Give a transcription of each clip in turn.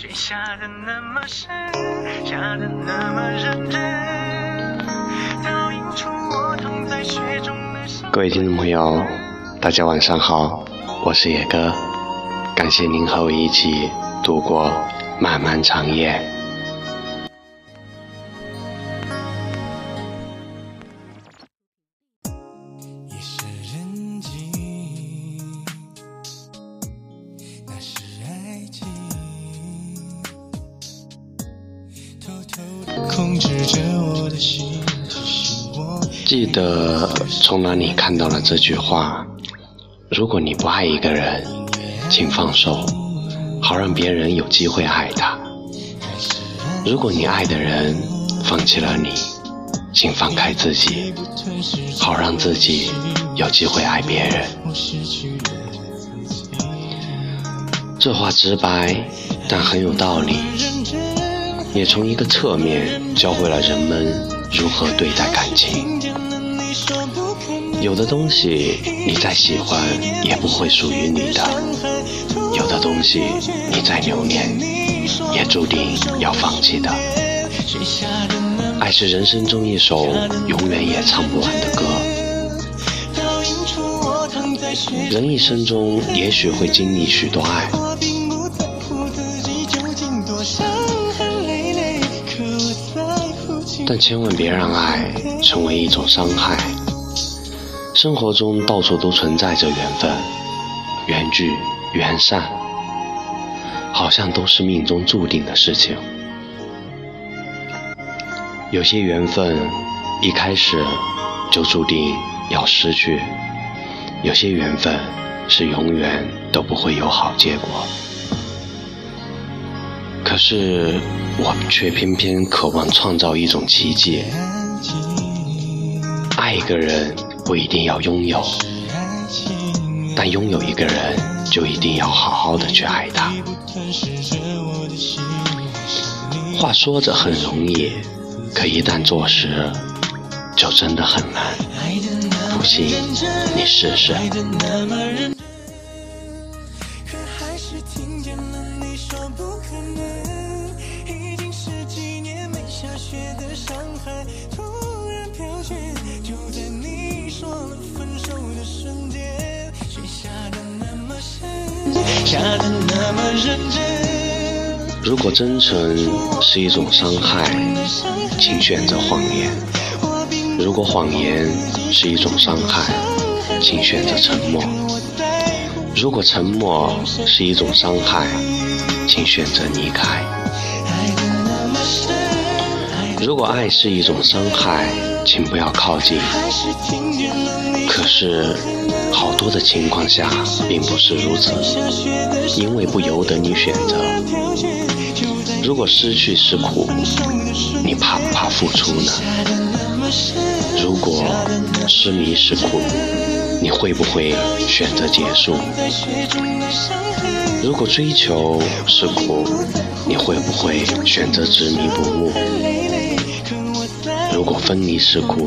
却下的那么深，下的那么认真，倒映出我躺在雪中的心。各位听众朋友，大家晚上好，我是野哥，感谢您和我一起度过漫漫长。夜记得从哪里看到了这句话：如果你不爱一个人，请放手，好让别人有机会爱他；如果你爱的人放弃了你，请放开自己，好让自己有机会爱别人。这话直白，但很有道理，也从一个侧面教会了人们如何对待感情。有的东西你再喜欢也不会属于你的，有的东西你再留恋也注定要放弃的。爱是人生中一首永远也唱不完的歌。人一生中也许会经历许多爱，但千万别让爱成为一种伤害。生活中到处都存在着缘分，缘聚缘散，好像都是命中注定的事情。有些缘分一开始就注定要失去，有些缘分是永远都不会有好结果。可是我却偏偏渴望创造一种奇迹。爱一个人不一定要拥有，但拥有一个人就一定要好好的去爱他。话说着很容易，可一旦做实，就真的很难。不信，你试试。如果真诚是一种伤害，请选择谎言；如果谎言是一种伤害，请选择沉默；如果沉默是一种伤害，请选择离开。如果爱是一种伤害，请不要靠近。是听见了你可是，好多的情况下并不是如此，因为不由得你选择。如果失去是苦，你怕不怕付出呢？如果失迷是苦，你会不会选择结束？如果追求是苦，你会不会选择执迷不悟？如果分离是苦，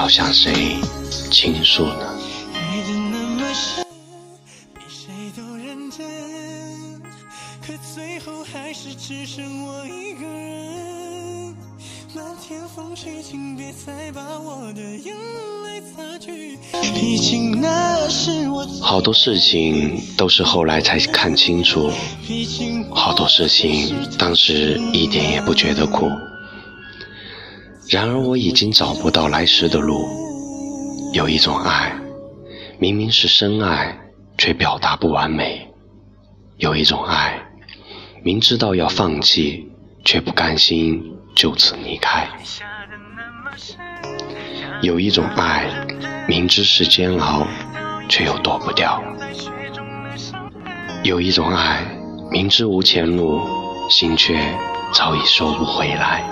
要向谁倾诉呢？爱的那么深，比谁都认真，可最后还是只剩我一个人。漫天风雪，请别再把我的眼泪擦去，毕竟那是我，好多事情都是后来才看清楚，好多事情当时一点也不觉得苦。然而我已经找不到来时的路。有一种爱，明明是深爱，却表达不完美；有一种爱，明知道要放弃，却不甘心就此离开；有一种爱，明知是煎熬，却又躲不掉；有一种爱，明知无前路，心却早已收不回来。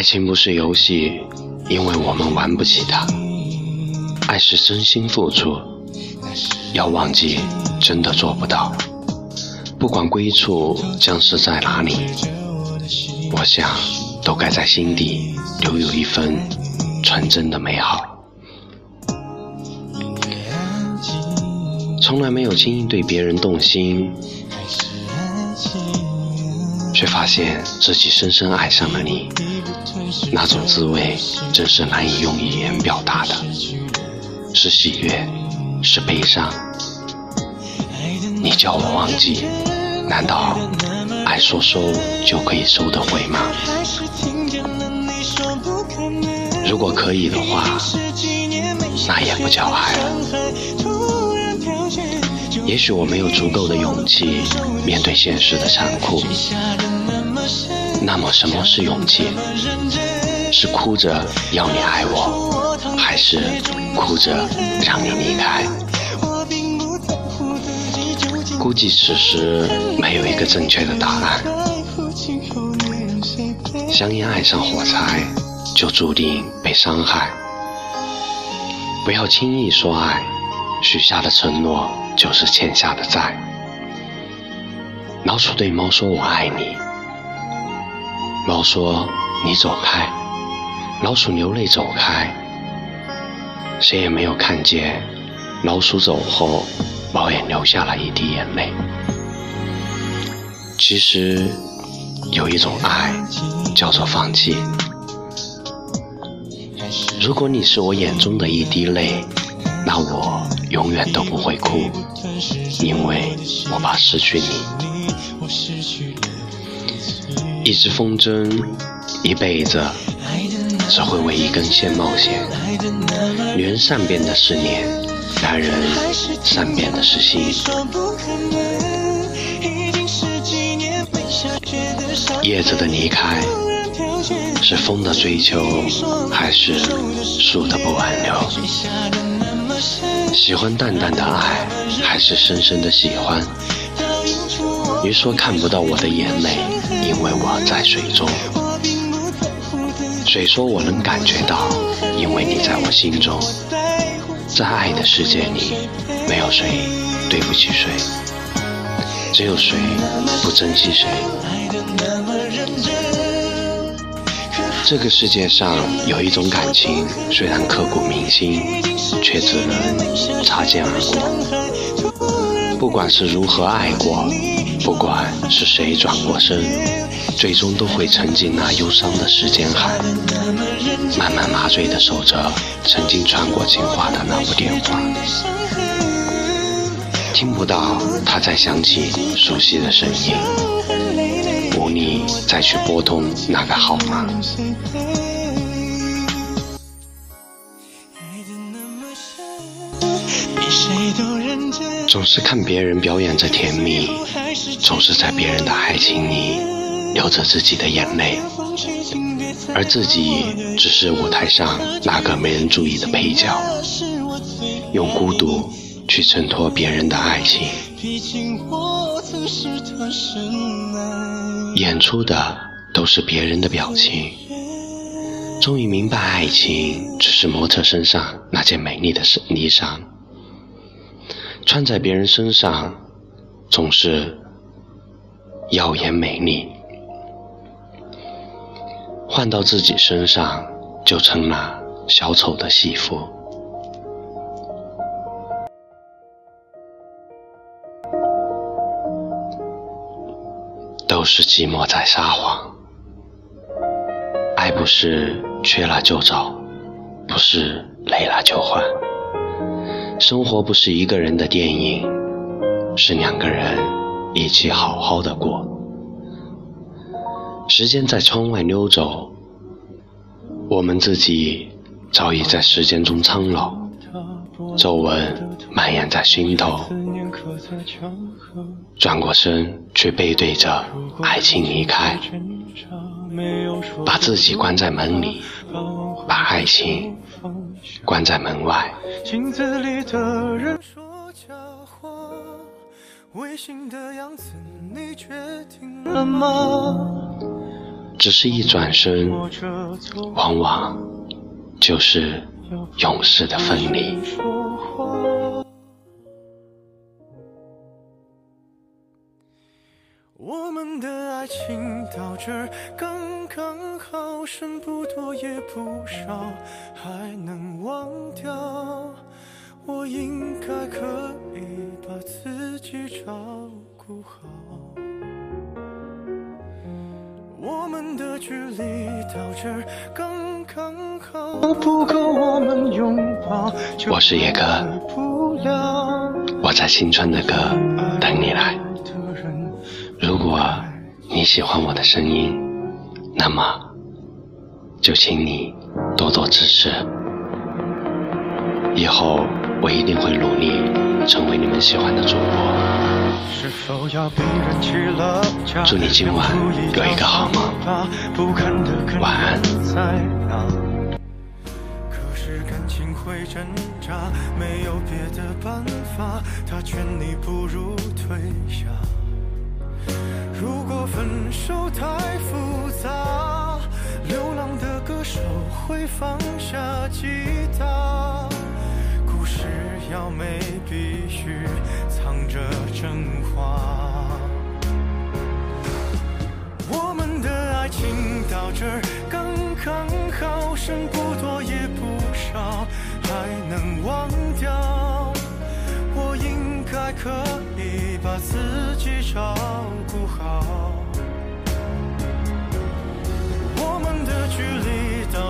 爱情不是游戏因为我们玩不起它。爱是真心付出要忘记真的做不到。不管归处将是在哪里我想都该在心底留有一份纯真的美好。从来没有轻易对别人动心却发现自己深深爱上了你，那种滋味真是难以用语言表达的，是喜悦，是悲伤。你叫我忘记，难道爱说收就可以收得回吗？如果可以的话，那也不叫爱了。也许我没有足够的勇气面对现实的残酷。那么，什么是勇气？是哭着要你爱我，还是哭着让你离开？估计此时没有一个正确的答案。香烟爱上火柴，就注定被伤害。不要轻易说爱，许下的承诺。就是欠下的债。老鼠对猫说：“我爱你。”猫说：“你走开。”老鼠流泪走开。谁也没有看见，老鼠走后，猫也流下了一滴眼泪。其实，有一种爱，叫做放弃。如果你是我眼中的一滴泪，那我永远都不会哭。因为我怕失去你，一只风筝，一辈子只会为一根线冒险。女人善变的是脸，男人善变的是心。叶子的离开，是风的追求，还是树的不挽留？喜欢淡淡的爱，还是深深的喜欢？你说看不到我的眼泪，因为我在水中。水说我能感觉到，因为你在我心中。在爱的世界里，没有谁对不起谁，只有谁不珍惜谁。这个世界上有一种感情，虽然刻骨铭心，却只能擦肩而过。不管是如何爱过，不管是谁转过身，最终都会沉进那忧伤的时间海，慢慢麻醉的守着曾经传过情话的那部电话，听不到他再响起熟悉的声音。无力再去拨通那个号码。比谁都总是看别人表演着甜蜜，总是在别人的爱情里流着自己的眼泪，而自己只是舞台上那个没人注意的配角，用孤独去衬托别人的爱情。演出的都是别人的表情，终于明白爱情只是模特身上那件美丽的衣裳，穿在别人身上总是耀眼美丽，换到自己身上就成了小丑的戏服。都是寂寞在撒谎，爱不是缺了就找，不是累了就换。生活不是一个人的电影，是两个人一起好好的过。时间在窗外溜走，我们自己早已在时间中苍老，皱纹蔓延在心头。转过身，却背对着爱情离开，把自己关在门里，把爱情关在门外。镜子里的人说假话，违心的样子，你决定了吗？只是一转身，往往就是永世的分离。我们的爱情到这儿刚刚好，剩不多也不少，还能忘掉。我应该可以把自己照顾好。我们的距离到这儿刚刚好，不够我们拥抱。我是野哥，我在青春的歌等你来。如果你喜欢我的声音，那么就请你多多支持。以后我一定会努力成为你们喜欢的主播。祝你今晚有一个好梦，晚安。可是感情会挣扎，没有别的办法，他劝你不如退下。如果分手太复杂，会放下吉他。故事要美，必须藏着真话。我们的爱情到这刚刚好，剩不多也不少，还能忘掉。我应该可以把自己照